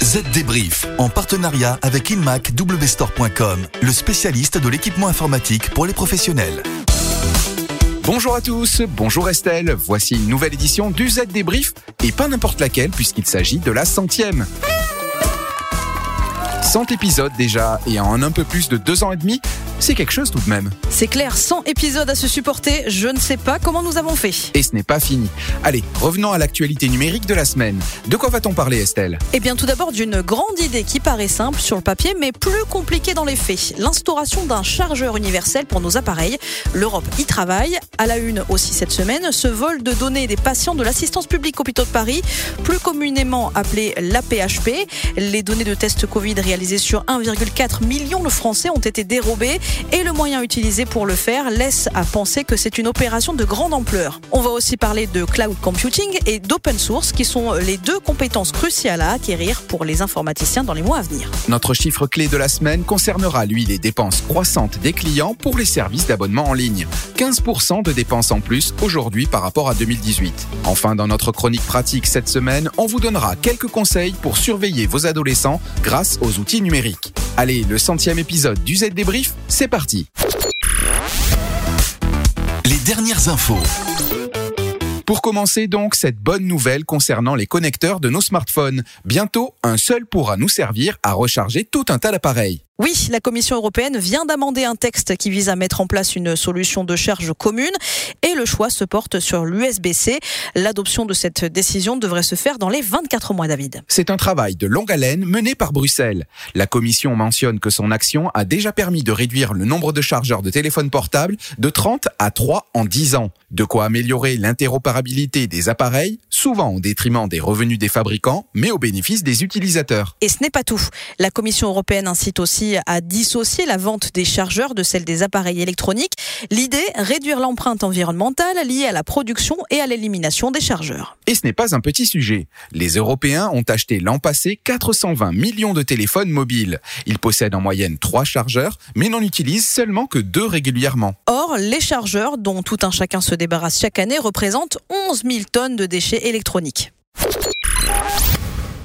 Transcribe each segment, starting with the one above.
Z Débrief, en partenariat avec InmacWstore.com, le spécialiste de l'équipement informatique pour les professionnels. Bonjour à tous, bonjour Estelle, voici une nouvelle édition du Z Débrief, et pas n'importe laquelle puisqu'il s'agit de la centième. 100 épisodes déjà, et en un peu plus de deux ans et demi, c'est quelque chose tout de même. C'est clair, 100 épisodes à se supporter, je ne sais pas comment nous avons fait. Et ce n'est pas fini. Allez, revenons à l'actualité numérique de la semaine. De quoi va-t-on parler Estelle? Eh bien tout d'abord d'une grande idée qui paraît simple sur le papier mais plus compliquée dans les faits. L'instauration d'un chargeur universel pour nos appareils. L'Europe y travaille. À la une aussi cette semaine, ce vol de données des patients de l'assistance publique hôpitaux de Paris, plus communément appelé l'APHP. Les données de tests Covid réalisées sur 1,4 million de Français ont été dérobées et le moyen utilisé pour le faire laisse à penser que c'est une opération de grande ampleur. On va aussi parler de cloud computing et d'open source qui sont les deux compétences cruciales à acquérir pour les informaticiens dans les mois à venir. Notre chiffre clé de la semaine concernera lui les dépenses croissantes des clients pour les services d'abonnement en ligne. 15% de dépenses en plus aujourd'hui par rapport à 2018. Enfin, dans notre chronique pratique cette semaine, on vous donnera quelques conseils pour surveiller vos adolescents grâce aux outils numériques. Allez, le centième épisode du Z Débrief, c'est parti. Les dernières infos. Pour commencer donc, cette bonne nouvelle concernant les connecteurs de nos smartphones. Bientôt, un seul pourra nous servir à recharger tout un tas d'appareils. Oui, la Commission européenne vient d'amender un texte qui vise à mettre en place une solution de charge commune et le choix se porte sur l'USB-C. L'adoption de cette décision devrait se faire dans les 24 mois, David. C'est un travail de longue haleine mené par Bruxelles. La Commission mentionne que son action a déjà permis de réduire le nombre de chargeurs de téléphone portable de 30 à 3 en 10 ans. De quoi améliorer l'interopérabilité des appareils, souvent au détriment des revenus des fabricants, mais au bénéfice des utilisateurs. Et ce n'est pas tout. La Commission européenne incite aussi à dissocier la vente des chargeurs de celle des appareils électroniques. L'idée, réduire l'empreinte environnementale liée à la production et à l'élimination des chargeurs. Et ce n'est pas un petit sujet. Les Européens ont acheté l'an passé 420 millions de téléphones mobiles. Ils possèdent en moyenne 3 chargeurs, mais n'en utilisent seulement que 2 régulièrement. Or, les chargeurs, dont tout un chacun se débarrasse chaque année, représentent 11 000 tonnes de déchets électroniques.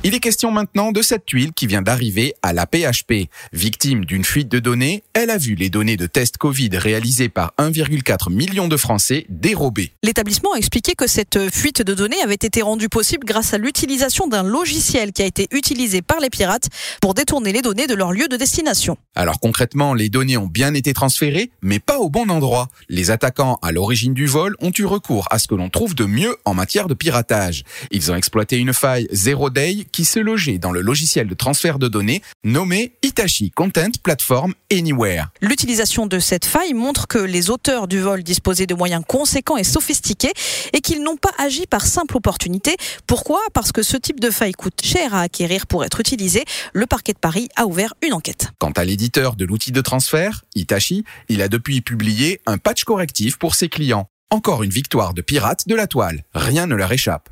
Il est question maintenant de cette tuile qui vient d'arriver à la PHP. Victime d'une fuite de données, elle a vu les données de tests Covid réalisées par 1,4 million de Français dérobées. L'établissement a expliqué que cette fuite de données avait été rendue possible grâce à l'utilisation d'un logiciel qui a été utilisé par les pirates pour détourner les données de leur lieu de destination. Alors concrètement, les données ont bien été transférées, mais pas au bon endroit. Les attaquants à l'origine du vol ont eu recours à ce que l'on trouve de mieux en matière de piratage. Ils ont exploité une faille Zero Day qui se logeait dans le logiciel de transfert de données nommé Hitachi Content Platform Anywhere. L'utilisation de cette faille montre que les auteurs du vol disposaient de moyens conséquents et sophistiqués et qu'ils n'ont pas agi par simple opportunité. Pourquoi? Parce que ce type de faille coûte cher à acquérir pour être utilisé. Le parquet de Paris a ouvert une enquête. Quant à l'éditeur de l'outil de transfert, Hitachi, il a depuis publié un patch correctif pour ses clients. Encore une victoire de pirates de la toile. Rien ne leur échappe.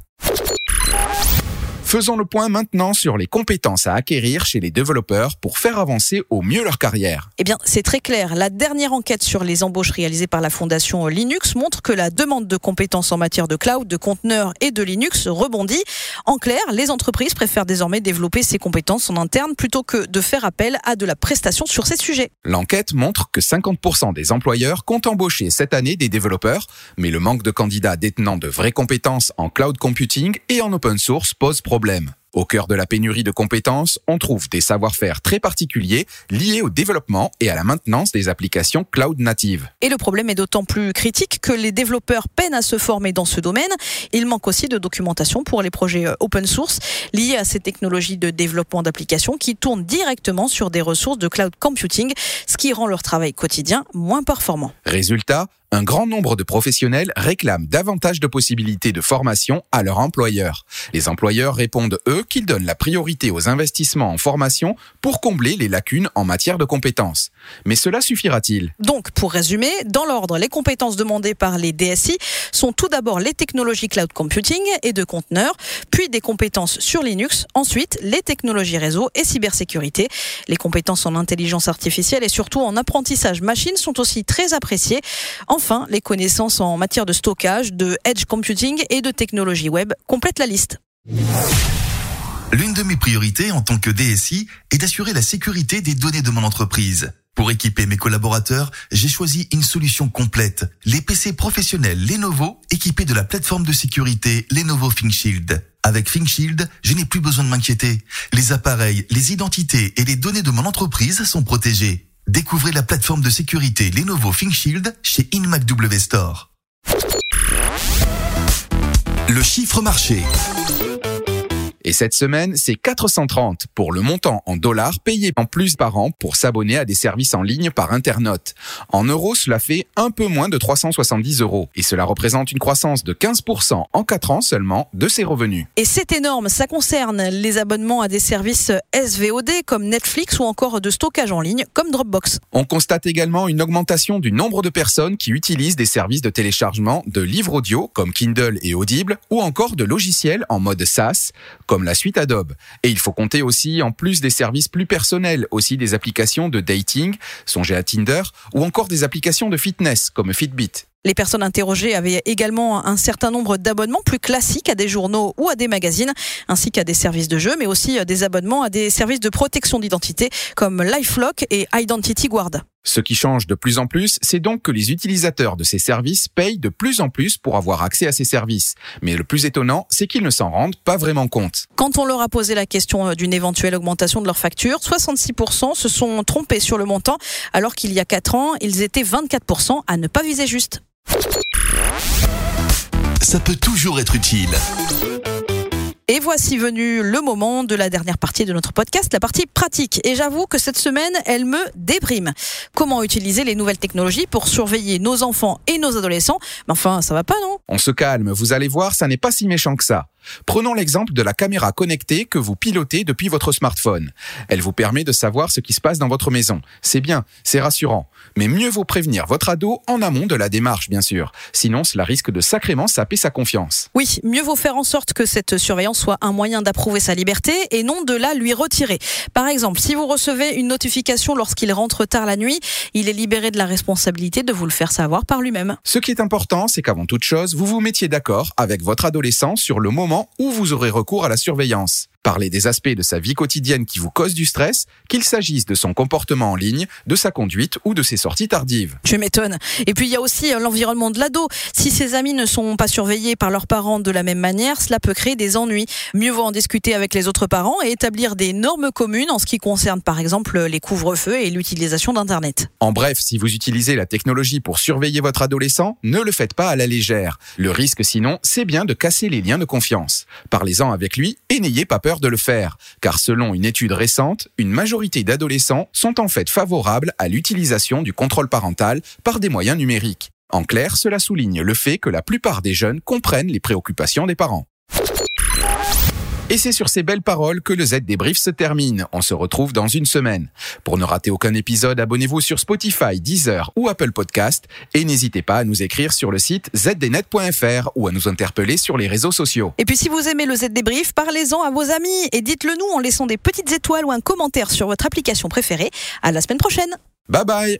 Faisons le point maintenant sur les compétences à acquérir chez les développeurs pour faire avancer au mieux leur carrière. Eh bien, c'est très clair. La dernière enquête sur les embauches réalisée par la fondation Linux montre que la demande de compétences en matière de cloud, de conteneurs et de Linux rebondit. En clair, les entreprises préfèrent désormais développer ces compétences en interne plutôt que de faire appel à de la prestation sur ces sujets. L'enquête montre que 50% des employeurs comptent embaucher cette année des développeurs, mais le manque de candidats détenant de vraies compétences en cloud computing et en open source pose problème. Au cœur de la pénurie de compétences, on trouve des savoir-faire très particuliers liés au développement et à la maintenance des applications cloud natives. Et le problème est d'autant plus critique que les développeurs peinent à se former dans ce domaine. Il manque aussi de documentation pour les projets euh, open source liés à ces technologies de développement d'applications qui tournent directement sur des ressources de cloud computing, ce qui rend leur travail quotidien moins performant. Résultat, un grand nombre de professionnels réclament davantage de possibilités de formation à leur employeur. Les employeurs répondent, eux, qu'ils donnent la priorité aux investissements en formation pour combler les lacunes en matière de compétences. Mais cela suffira-t-il? Donc, pour résumer, dans l'ordre, les compétences demandées par les DSI sont tout d'abord les technologies cloud computing et de conteneurs, puis des compétences sur Linux, ensuite les technologies réseau et cybersécurité. Les compétences en intelligence artificielle et surtout en apprentissage machine sont aussi très appréciées. Enfin, les connaissances en matière de stockage, de edge computing et de technologie web complètent la liste. L'une de mes priorités en tant que DSI est d'assurer la sécurité des données de mon entreprise. Pour équiper mes collaborateurs, j'ai choisi une solution complète. Les PC professionnels Lenovo équipés de la plateforme de sécurité Lenovo ThinkShield. Avec ThinkShield, je n'ai plus besoin de m'inquiéter. Les appareils, les identités et les données de mon entreprise sont protégés. Découvrez la plateforme de sécurité Lenovo ThinkShield chez InMacW Store. Le chiffre marché. Et cette semaine, c'est 430 pour le montant en dollars payé en plus par an pour s'abonner à des services en ligne par Internet. En euros, cela fait un peu moins de 370 euros. Et cela représente une croissance de 15% en 4 ans seulement de ses revenus. Et c'est énorme, ça concerne les abonnements à des services SVOD comme Netflix ou encore de stockage en ligne comme Dropbox. On constate également une augmentation du nombre de personnes qui utilisent des services de téléchargement de livres audio comme Kindle et Audible ou encore de logiciels en mode SaaS comme la suite Adobe. Et il faut compter aussi, en plus des services plus personnels, aussi des applications de dating, songez à Tinder, ou encore des applications de fitness comme Fitbit. Les personnes interrogées avaient également un certain nombre d'abonnements plus classiques à des journaux ou à des magazines, ainsi qu'à des services de jeux, mais aussi des abonnements à des services de protection d'identité comme LifeLock et Identity Guard. Ce qui change de plus en plus, c'est donc que les utilisateurs de ces services payent de plus en plus pour avoir accès à ces services. Mais le plus étonnant, c'est qu'ils ne s'en rendent pas vraiment compte. Quand on leur a posé la question euh, d'une éventuelle augmentation de leur facture, 66% se sont trompés sur le montant, alors qu'il y a 4 ans, ils étaient 24% à ne pas viser juste. Ça peut toujours être utile. Et voici venu le moment de la dernière partie de notre podcast, la partie pratique. Et j'avoue que cette semaine, elle me déprime. Comment utiliser les nouvelles technologies pour surveiller nos enfants et nos adolescents? Mais enfin, ça va pas, non? On se calme, vous allez voir, ça n'est pas si méchant que ça. Prenons l'exemple de la caméra connectée que vous pilotez depuis votre smartphone. Elle vous permet de savoir ce qui se passe dans votre maison. C'est bien, c'est rassurant. Mais mieux vaut prévenir votre ado en amont de la démarche, bien sûr. Sinon, cela risque de sacrément saper sa confiance. Oui, mieux vaut faire en sorte que cette surveillance soit un moyen d'approuver sa liberté et non de la lui retirer. Par exemple, si vous recevez une notification lorsqu'il rentre tard la nuit, il est libéré de la responsabilité de vous le faire savoir par lui-même. Ce qui est important, c'est qu'avant toute chose, vous vous mettiez d'accord avec votre adolescent sur le moment où vous aurez recours à la surveillance. Parlez des aspects de sa vie quotidienne qui vous causent du stress, qu'il s'agisse de son comportement en ligne, de sa conduite ou de ses sorties tardives. Je m'étonne. Et puis il y a aussi euh, l'environnement de l'ado. Si ses amis ne sont pas surveillés par leurs parents de la même manière, cela peut créer des ennuis. Mieux vaut en discuter avec les autres parents et établir des normes communes en ce qui concerne par exemple les couvre-feux et l'utilisation d'Internet. En bref, si vous utilisez la technologie pour surveiller votre adolescent, ne le faites pas à la légère. Le risque sinon, c'est bien de casser les liens de confiance. Parlez-en avec lui et n'ayez pas de le faire, car selon une étude récente, une majorité d'adolescents sont en fait favorables à l'utilisation du contrôle parental par des moyens numériques. En clair, cela souligne le fait que la plupart des jeunes comprennent les préoccupations des parents. Et c'est sur ces belles paroles que le Z débrief se termine. On se retrouve dans une semaine. Pour ne rater aucun épisode, abonnez-vous sur Spotify, Deezer ou Apple Podcast et n'hésitez pas à nous écrire sur le site zdnet.fr ou à nous interpeller sur les réseaux sociaux. Et puis si vous aimez le Z débrief, parlez-en à vos amis et dites-le nous en laissant des petites étoiles ou un commentaire sur votre application préférée. À la semaine prochaine. Bye bye.